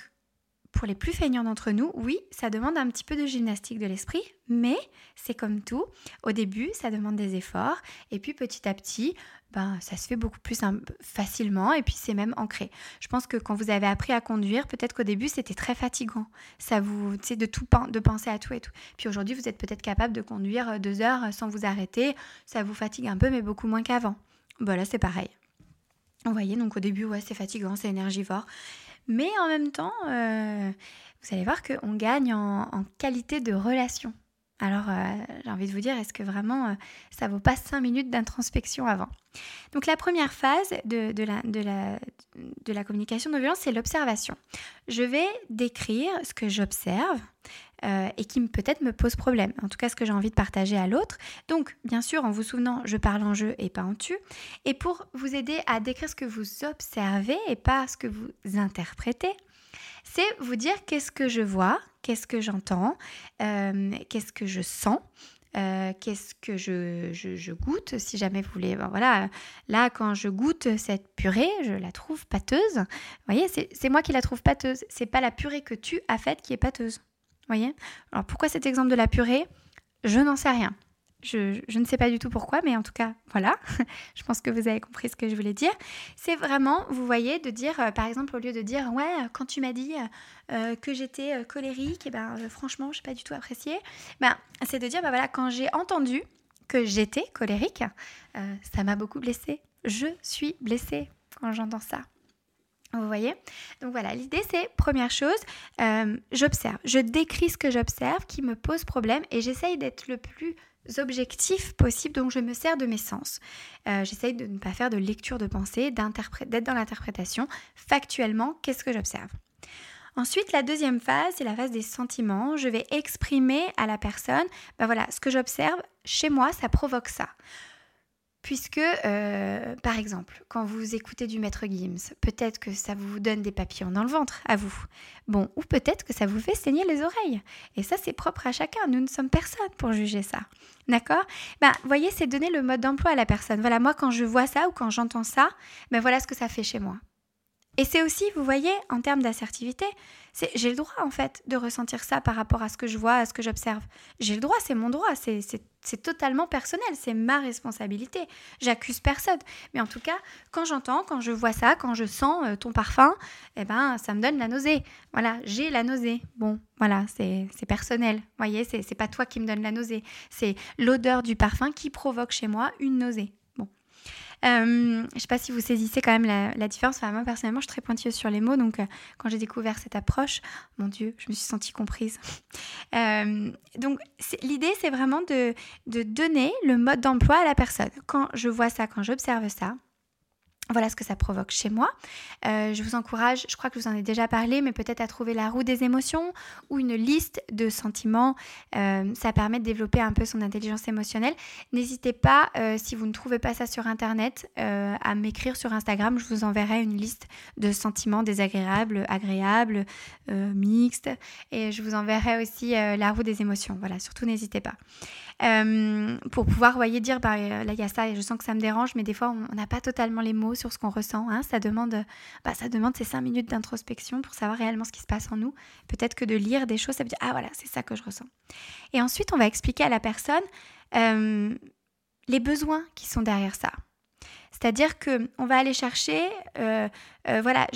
pour les plus feignants d'entre nous, oui, ça demande un petit peu de gymnastique de l'esprit, mais c'est comme tout. Au début, ça demande des efforts, et puis petit à petit, ben, ça se fait beaucoup plus facilement et puis c'est même ancré. Je pense que quand vous avez appris à conduire, peut-être qu'au début c'était très fatigant. Ça vous, de tout de penser à tout et tout. Puis aujourd'hui, vous êtes peut-être capable de conduire euh, deux heures sans vous arrêter. Ça vous fatigue un peu, mais beaucoup moins qu'avant. Voilà, c'est pareil. Vous voyez, donc au début, ouais, c'est fatigant, c'est énergivore. Mais en même temps, euh, vous allez voir qu'on gagne en, qualité de relation. Alors, euh, j'ai envie de vous dire, est-ce que vraiment euh, ça vaut pas cinq minutes d'introspection avant? Donc, la première phase de, la, de la, communication non violente, c'est l'observation. Je vais décrire ce que j'observe euh, et qui peut-être me pose problème, en tout cas ce que j'ai envie de partager à l'autre. Donc, bien sûr, en vous souvenant, je parle en jeu et pas en tu. Et pour vous aider à décrire ce que vous observez et pas ce que vous interprétez, c'est vous dire qu'est-ce que je vois, qu'est-ce que j'entends, euh, qu'est-ce que je sens. Euh, qu'est-ce que je, goûte si jamais vous voulez voilà là quand je goûte cette purée je la trouve pâteuse vous voyez c'est moi qui la trouve pâteuse c'est pas la purée que tu as faite qui est pâteuse voyez alors pourquoi cet exemple de la purée? Je n'en sais rien je, ne sais pas du tout pourquoi, mais en tout cas, voilà. je pense que vous avez compris ce que je voulais dire. C'est vraiment, vous voyez, de dire, euh, par exemple, au lieu de dire, ouais, quand tu m'as dit euh, que j'étais colérique, et eh ben franchement, je n'ai pas du tout apprécié. Ben, c'est de dire, ben voilà, quand j'ai entendu que j'étais colérique, euh, ça m'a beaucoup blessée. Je suis blessée quand j'entends ça. Vous voyez? Donc voilà, l'idée c'est, première chose, j'observe, je décris ce que j'observe qui me pose problème et j'essaye d'être le plus objectifs possibles, donc je me sers de mes sens. Euh, j'essaye de ne pas faire de lecture de pensée, d'être dans l'interprétation. Factuellement, qu'est-ce que j'observe? Ensuite, la deuxième phase, c'est la phase des sentiments. Je vais exprimer à la personne, ben voilà, ce que j'observe chez moi, ça provoque ça puisque, euh, par exemple, quand vous écoutez du maître Gims, peut-être que ça vous donne des papillons dans le ventre, à vous. Bon, ou peut-être que ça vous fait saigner les oreilles. Et ça, c'est propre à chacun. Nous ne sommes personne pour juger ça. D'accord? Ben, voyez, c'est donner le mode d'emploi à la personne. Voilà, moi, quand je vois ça ou quand j'entends ça, ben voilà ce que ça fait chez moi. Et c'est aussi, vous voyez, en termes d'assertivité, j'ai le droit en fait de ressentir ça par rapport à ce que je vois, à ce que j'observe. J'ai le droit, c'est mon droit, c'est totalement personnel, c'est ma responsabilité. J'accuse personne. Mais en tout cas, quand j'entends, quand je vois ça, quand je sens euh, ton parfum, eh ben, ça me donne la nausée. Voilà, j'ai la nausée. Bon, voilà, c'est personnel. Vous voyez, c'est pas toi qui me donne la nausée. C'est l'odeur du parfum qui provoque chez moi une nausée. Euh, je ne sais pas si vous saisissez quand même la, différence. Moi, personnellement, je suis très pointilleuse sur les mots. Donc, euh, quand j'ai découvert cette approche, mon Dieu, je me suis sentie comprise. Euh, donc, l'idée, c'est vraiment de donner le mode d'emploi à la personne. Quand je vois ça, quand j'observe ça, Voilà ce que ça provoque chez moi. Euh, je vous encourage, je crois que je vous en ai déjà parlé, mais peut-être à trouver la roue des émotions ou une liste de sentiments. Euh, ça permet de développer un peu son intelligence émotionnelle. N'hésitez pas, euh, si vous ne trouvez pas ça sur Internet, à m'écrire sur Instagram. Je vous enverrai une liste de sentiments désagréables, agréables, mixtes. Et je vous enverrai aussi la roue des émotions. Voilà, surtout n'hésitez pas. Euh, pour pouvoir, voyez, dire, bah, euh, là, il y a ça et je sens que ça me dérange, mais des fois, on n'a pas totalement les mots sur ce qu'on ressent. Hein. Ça, demande, bah, ça demande ces cinq minutes d'introspection pour savoir réellement ce qui se passe en nous. Peut-être que de lire des choses, ça veut dire, ah voilà, c'est ça que je ressens. Et ensuite, on va expliquer à la personne euh, les besoins qui sont derrière ça. C'est-à-dire que on va aller chercher, voilà,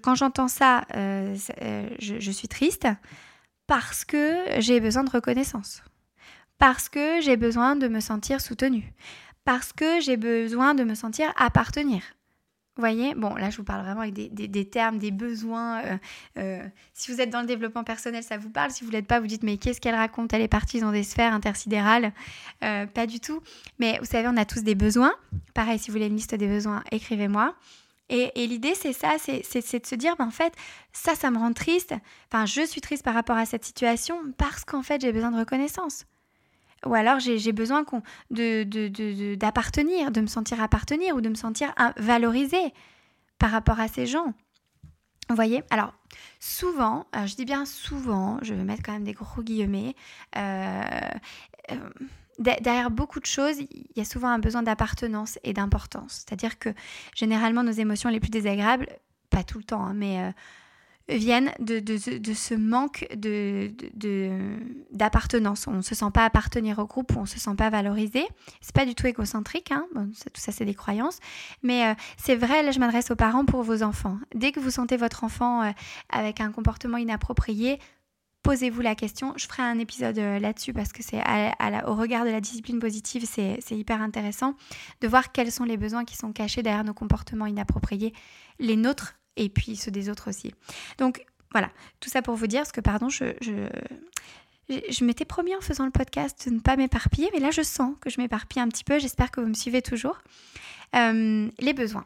quand j'entends ça, je suis triste parce que j'ai besoin de reconnaissance parce que j'ai besoin de me sentir soutenue, parce que j'ai besoin de me sentir appartenir. Vous voyez Bon, là, je vous parle vraiment avec des, termes, des besoins. Euh, euh, si vous êtes dans le développement personnel, ça vous parle. Si vous ne l'êtes pas, vous dites, mais qu'est-ce qu'elle raconte? Elle est partie dans des sphères intersidérales. Euh, pas du tout. Mais vous savez, on a tous des besoins. Pareil, si vous voulez une liste des besoins, écrivez-moi. Et, l'idée, c'est ça, c'est de se dire, ben, en fait, ça, ça me rend triste. Enfin, je suis triste par rapport à cette situation parce qu'en fait, j'ai besoin de reconnaissance. Ou alors j'ai besoin d'appartenir, de, de, me sentir appartenir ou de me sentir valorisé par rapport à ces gens. Vous voyez? Alors, souvent, je dis bien souvent, je vais mettre quand même des gros guillemets, euh, euh, derrière beaucoup de choses, il y a souvent un besoin d'appartenance et d'importance. C'est-à-dire que généralement, nos émotions les plus désagréables, pas tout le temps, hein, mais euh, viennent de, de, ce manque d'appartenance. on ne se sent pas appartenir au groupe, ou on ne se sent pas valorisé. C'est pas du tout égocentrique, hein. tout ça c'est des croyances. Mais euh, c'est vrai, là je m'adresse aux parents pour vos enfants. Dès que vous sentez votre enfant euh, avec un comportement inapproprié, posez-vous la question. Je ferai un épisode euh, là-dessus parce que c'est au regard de la discipline positive, c'est hyper intéressant de voir quels sont les besoins qui sont cachés derrière nos comportements inappropriés, les nôtres et puis ceux des autres aussi. Donc voilà, tout ça pour vous dire, parce que pardon, je, je, m'étais promis en faisant le podcast de ne pas m'éparpiller, mais là je sens que je m'éparpille un petit peu, j'espère que vous me suivez toujours. Euh, les besoins.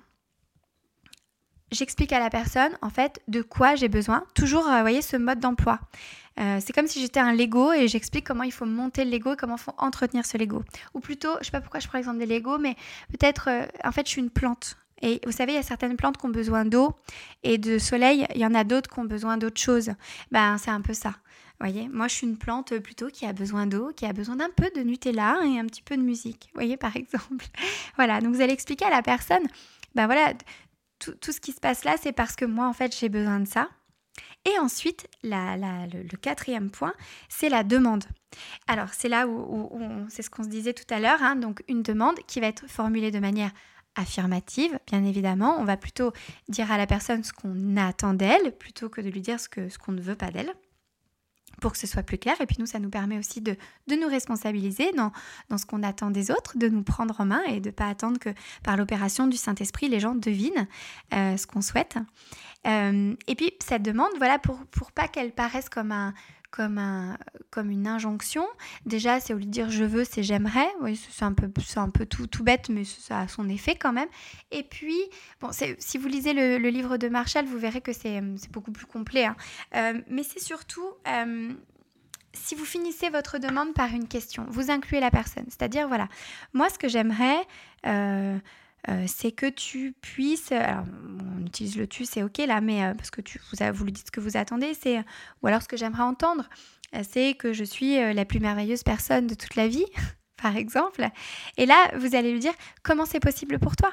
J'explique à la personne en fait de quoi j'ai besoin. Toujours, euh, vous voyez, ce mode d'emploi. Euh, c'est comme si j'étais un Lego et j'explique comment il faut monter le Lego et comment il faut entretenir ce Lego. Ou plutôt, je ne sais pas pourquoi je prends l'exemple des Lego, mais peut-être, en fait, je suis une plante. Et vous savez, il y a certaines plantes qui ont besoin d'eau et de soleil, il y en a d'autres qui ont besoin d'autre chose. Ben, c'est un peu ça. Vous voyez, moi je suis une plante plutôt qui a besoin d'eau, qui a besoin d'un peu de Nutella et un petit peu de musique. Vous voyez, par exemple. voilà, donc vous allez expliquer à la personne, ben voilà, tout, ce qui se passe là, c'est parce que moi en fait j'ai besoin de ça. Et ensuite, le, quatrième point, c'est la demande. Alors, c'est là où, c'est ce qu'on se disait tout à l'heure, hein, donc une demande qui va être formulée de manière affirmative, bien évidemment. On va plutôt dire à la personne ce qu'on attend d'elle plutôt que de lui dire ce qu'on ce ne veut pas d'elle pour que ce soit plus clair. Et puis nous, ça nous permet aussi de, de nous responsabiliser dans, dans ce qu'on attend des autres, de nous prendre en main et de ne pas attendre que par l'opération du Saint-Esprit, les gens devinent euh, ce qu'on souhaite. Euh, et puis cette demande, voilà, pour, pour pas qu'elle paraisse comme un, comme, un, comme une injonction. Déjà, c'est au lieu de dire je veux, c'est j'aimerais. Oui, c'est un peu, un peu tout, tout bête, mais ça a son effet quand même. Et puis, bon, si vous lisez le, livre de Marshall, vous verrez que c'est beaucoup plus complet. Hein. Euh, mais c'est surtout, euh, si vous finissez votre demande par une question, vous incluez la personne. C'est-à-dire, voilà, moi, ce que j'aimerais... Euh, euh, c'est que tu puisses, alors on utilise le tu, c'est ok là, mais euh, parce que tu, vous, vous lui dites ce que vous attendez, c'est, ou alors ce que j'aimerais entendre, euh, c'est que je suis la plus merveilleuse personne de toute la vie, par exemple. Et là, vous allez lui dire comment c'est possible pour toi?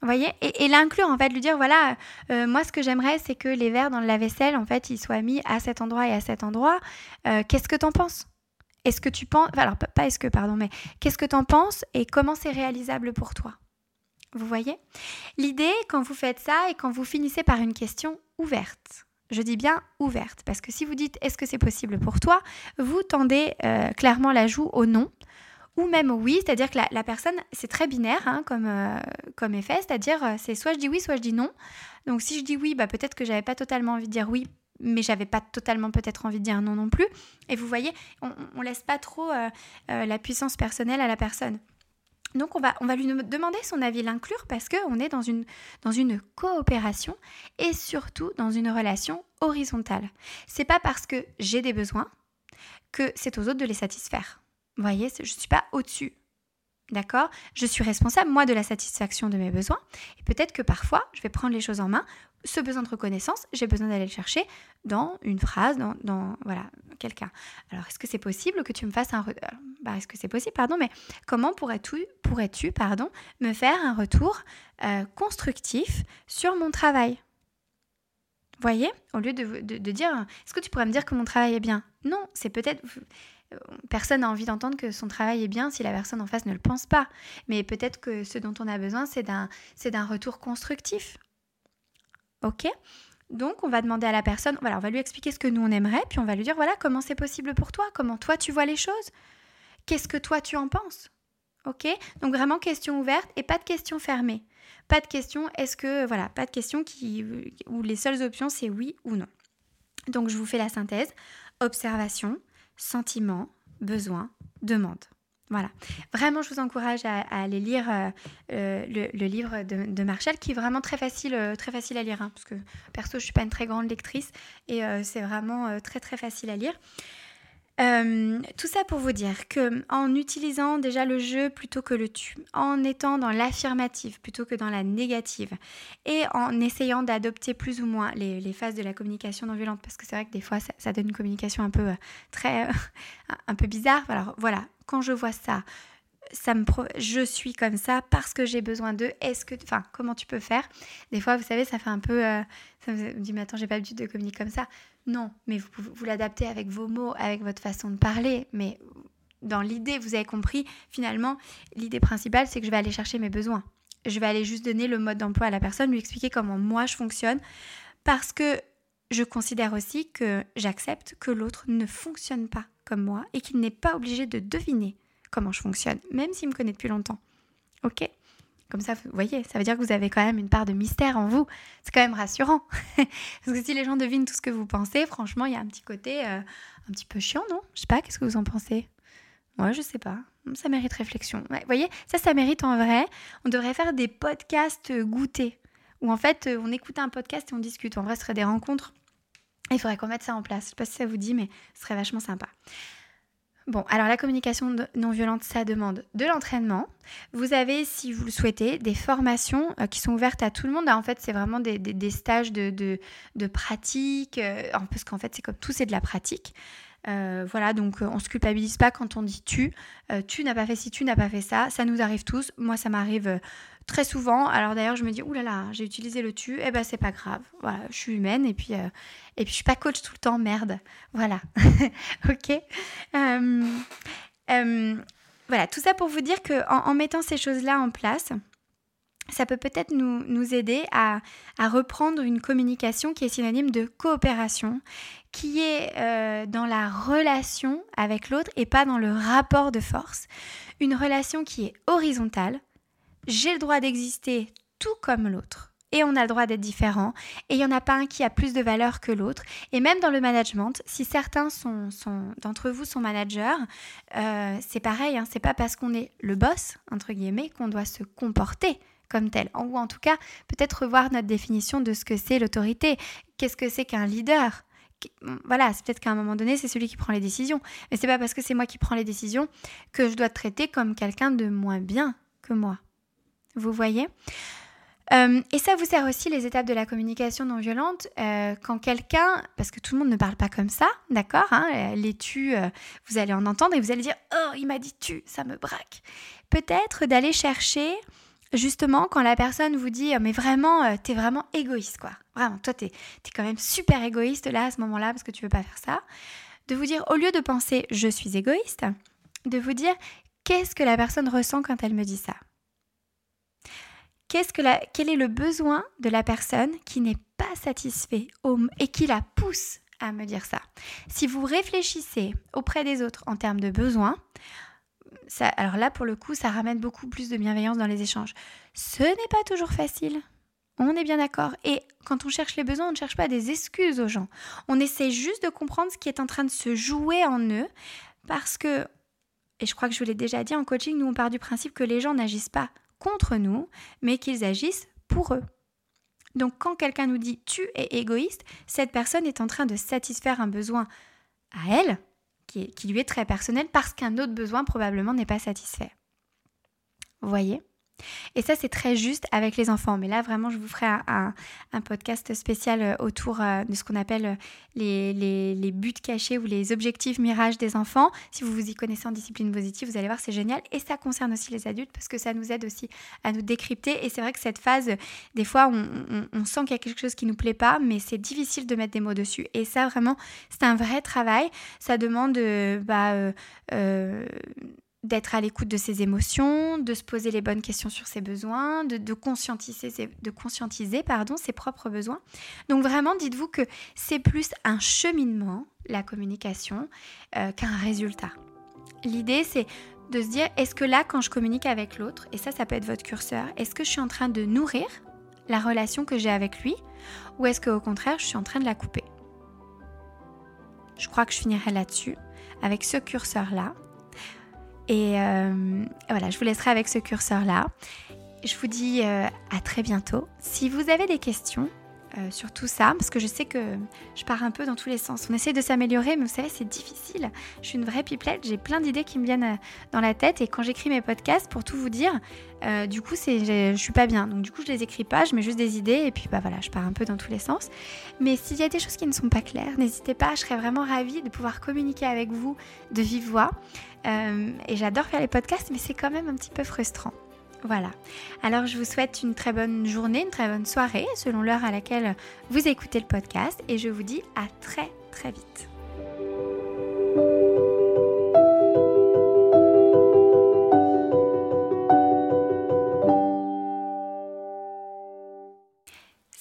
Vous voyez? Et, l'inclure, en fait, lui dire, voilà, moi, ce que j'aimerais, c'est que les verres dans le lave-vaisselle, en fait, ils soient mis à cet endroit et à cet endroit. Qu'est-ce que t'en penses? Est-ce que tu penses... alors, pas est-ce que, pardon, mais qu'est-ce que t'en penses et comment c'est réalisable pour toi? Vous voyez? L'idée, quand vous faites ça et quand vous finissez par une question ouverte, je dis bien ouverte, parce que si vous dites est-ce que c'est possible pour toi, vous tendez euh, clairement la joue au non ou même au oui, c'est-à-dire que la, personne, c'est très binaire hein, comme, euh, comme effet, c'est-à-dire euh, c'est soit je dis oui, soit je dis non. Donc si je dis oui, bah, peut-être que j'avais pas totalement envie de dire oui, mais j'avais pas totalement peut-être envie de dire non non plus. Et vous voyez, on, on laisse pas trop la puissance personnelle à la personne. Donc on va, lui demander son avis, l'inclure parce qu'on est dans une, dans une coopération et surtout dans une relation horizontale. C'est pas parce que j'ai des besoins que c'est aux autres de les satisfaire. Vous voyez, je ne suis pas au-dessus. D'accord? Je suis responsable, moi, de la satisfaction de mes besoins. Et peut-être que parfois, je vais prendre les choses en main. Ce besoin de reconnaissance, j'ai besoin d'aller le chercher dans une phrase, dans, voilà, quelqu'un. Alors, est-ce que c'est possible que tu me fasses un... Bah, est-ce que c'est possible, pardon, mais comment pourrais-tu, pourrais-tu pardon, me faire un retour euh, constructif sur mon travail? Voyez Au lieu de, de dire, est-ce que tu pourrais me dire que mon travail est bien? Non, c'est peut-être personne n'a envie d'entendre que son travail est bien si la personne en face ne le pense pas. Mais peut-être que ce dont on a besoin, c'est d'un, retour constructif. Ok? Donc, on va demander à la personne, voilà, on va lui expliquer ce que nous on aimerait, puis on va lui dire, voilà, comment c'est possible pour toi, comment toi tu vois les choses, qu'est-ce que toi tu en penses? Ok? Donc, vraiment question ouverte et pas de questions fermées. Pas de questions, est-ce que, voilà, pas de questions qui, où les seules options c'est oui ou non. Donc, je vous fais la synthèse. Observation, sentiment, besoin, demande. Voilà. Vraiment, je vous encourage à, aller lire euh, euh, le, livre de, Marshall, qui est vraiment très facile, euh, très facile à lire, hein, parce que perso, je ne suis pas une très grande lectrice, et c'est vraiment très très facile à lire. Euh, tout ça pour vous dire que en utilisant déjà le jeu plutôt que le tu, en étant dans l'affirmative plutôt que dans la négative, et en essayant d'adopter plus ou moins les, phases de la communication non violente, parce que c'est vrai que des fois ça, donne une communication un peu euh, très un peu bizarre. Alors voilà, quand je vois ça, ça me je suis comme ça parce que j'ai besoin d'eux. Est-ce que, enfin, comment tu peux faire? Des fois, vous savez, ça fait un peu, euh, ça me dit, mais attends, j'ai pas l'habitude de communiquer comme ça. Non, mais vous l'adaptez avec vos mots, avec votre façon de parler. Mais dans l'idée, vous avez compris. Finalement, l'idée principale, c'est que je vais aller chercher mes besoins. Je vais aller juste donner le mode d'emploi à la personne, lui expliquer comment moi je fonctionne, parce que je considère aussi que j'accepte que l'autre ne fonctionne pas comme moi et qu'il n'est pas obligé de deviner comment je fonctionne, même s'il me connaît depuis longtemps. Ok? Comme ça, vous voyez, ça veut dire que vous avez quand même une part de mystère en vous. C'est quand même rassurant. Parce que si les gens devinent tout ce que vous pensez, franchement, il y a un petit côté euh, un petit peu chiant, non? Je sais pas, qu'est-ce que vous en pensez? Moi, je sais pas. Ça mérite réflexion. vous voyez, ça, ça mérite en vrai. On devrait faire des podcasts goûtés. Où en fait, euh, on écoute un podcast et on discute. En vrai, ce serait des rencontres. Il faudrait qu'on mette ça en place. Je sais pas si ça vous dit, mais ce serait vachement sympa. Bon, alors la communication non violente, ça demande de l'entraînement. Vous avez, si vous le souhaitez, des formations euh, qui sont ouvertes à tout le monde. En fait, c'est vraiment des, stages de, de, pratique, euh, parce qu'en fait, c'est comme tout, c'est de la pratique. Euh, voilà, donc on se culpabilise pas quand on dit tu. tu n'as pas fait ci, tu n'as pas fait ça. Ça nous arrive tous. Moi, ça m'arrive très souvent. Alors d'ailleurs, je me dis, oulala, là là, j'ai utilisé le tu, eh ben c'est pas grave. Voilà, je suis humaine et puis, euh, et puis je suis pas coach tout le temps, merde. Voilà. ok. Euh, euh, voilà, tout ça pour vous dire que en, mettant ces choses-là en place, ça peut peut-être nous, nous, aider à, à, reprendre une communication qui est synonyme de coopération, qui est dans la relation avec l'autre et pas dans le rapport de force. Une relation qui est horizontale, j'ai le droit d'exister tout comme l'autre. Et on a le droit d'être différent. Et il n'y en a pas un qui a plus de valeur que l'autre. Et même dans le management, si certains sont, d'entre vous sont managers, euh, c'est pareil. Hein, c'est pas parce qu'on est le boss, entre guillemets, qu'on doit se comporter comme tel. Ou en tout cas, peut-être revoir notre définition de ce que c'est l'autorité. Qu'est-ce que c'est qu'un leader? Voilà, c'est peut-être qu'à un moment donné, c'est celui qui prend les décisions. Mais c'est pas parce que c'est moi qui prends les décisions que je dois te traiter comme quelqu'un de moins bien que moi. Vous voyez euh, et ça vous sert aussi les étapes de la communication non violente euh, quand quelqu'un, parce que tout le monde ne parle pas comme ça, d'accord hein, Les tu, euh, vous allez en entendre et vous allez dire Oh, il m'a dit tu, ça me braque. Peut-être d'aller chercher, justement, quand la personne vous dit Mais vraiment, t'es vraiment égoïste, quoi. Vraiment, toi, t'es es quand même super égoïste là, à ce moment-là, parce que tu veux pas faire ça. De vous dire, au lieu de penser Je suis égoïste, de vous dire Qu'est-ce que la personne ressent quand elle me dit ça? Qu'est-ce que la, quel est le besoin de la personne qui n'est pas satisfait et qui la pousse à me dire ça? Si vous réfléchissez auprès des autres en termes de besoins, ça, alors là pour le coup, ça ramène beaucoup plus de bienveillance dans les échanges. Ce n'est pas toujours facile. On est bien d'accord. Et quand on cherche les besoins, on ne cherche pas des excuses aux gens. On essaie juste de comprendre ce qui est en train de se jouer en eux parce que et je crois que je vous l'ai déjà dit en coaching, nous on part du principe que les gens n'agissent pas contre nous, mais qu'ils agissent pour eux. Donc quand quelqu'un nous dit tu es égoïste, cette personne est en train de satisfaire un besoin à elle, qui, lui est très personnel, parce qu'un autre besoin probablement n'est pas satisfait. Vous voyez? Et ça, c'est très juste avec les enfants. Mais là, vraiment, je vous ferai un, podcast spécial euh, autour euh, de ce qu'on appelle euh, les, buts cachés ou les objectifs mirages des enfants. Si vous vous y connaissez en discipline positive, vous allez voir, c'est génial. Et ça concerne aussi les adultes parce que ça nous aide aussi à nous décrypter. Et c'est vrai que cette phase, des fois, on, sent qu'il y a quelque chose qui ne nous plaît pas, mais c'est difficile de mettre des mots dessus. Et ça, vraiment, c'est un vrai travail. Ça demande... Bah, d'être à l'écoute de ses émotions, de se poser les bonnes questions sur ses besoins, de, conscientiser, de conscientiser pardon, ses propres besoins. Donc vraiment, dites-vous que c'est plus un cheminement, la communication, euh, qu'un résultat. L'idée, c'est de se dire, est-ce que là, quand je communique avec l'autre, et ça, ça peut être votre curseur, est-ce que je suis en train de nourrir la relation que j'ai avec lui, ou est-ce qu'au contraire, je suis en train de la couper? Je crois que je finirai là-dessus, avec ce curseur-là. Et euh, voilà, je vous laisserai avec ce curseur-là. Je vous dis euh, à très bientôt. Si vous avez des questions, euh, sur tout ça, parce que je sais que je pars un peu dans tous les sens. On essaie de s'améliorer, mais vous savez, c'est difficile. Je suis une vraie pipelette, j'ai plein d'idées qui me viennent euh, dans la tête, et quand j'écris mes podcasts, pour tout vous dire, euh, du coup, je, suis pas bien. Donc du coup, je les écris pas, je mets juste des idées, et puis bah voilà, je pars un peu dans tous les sens. Mais s'il y a des choses qui ne sont pas claires, n'hésitez pas, je serais vraiment ravie de pouvoir communiquer avec vous de vive voix. et j'adore faire les podcasts, mais c'est quand même un petit peu frustrant. Voilà. Alors je vous souhaite une très bonne journée, une très bonne soirée selon l'heure à laquelle vous écoutez le podcast et je vous dis à très très vite.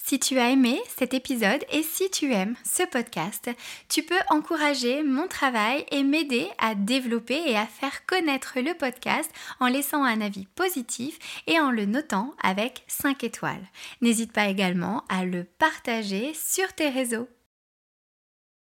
Si tu as aimé cet épisode et si tu aimes ce podcast, tu peux encourager mon travail et m'aider à développer et à faire connaître le podcast en laissant un avis positif et en le notant avec 5 étoiles. N'hésite pas également à le partager sur tes réseaux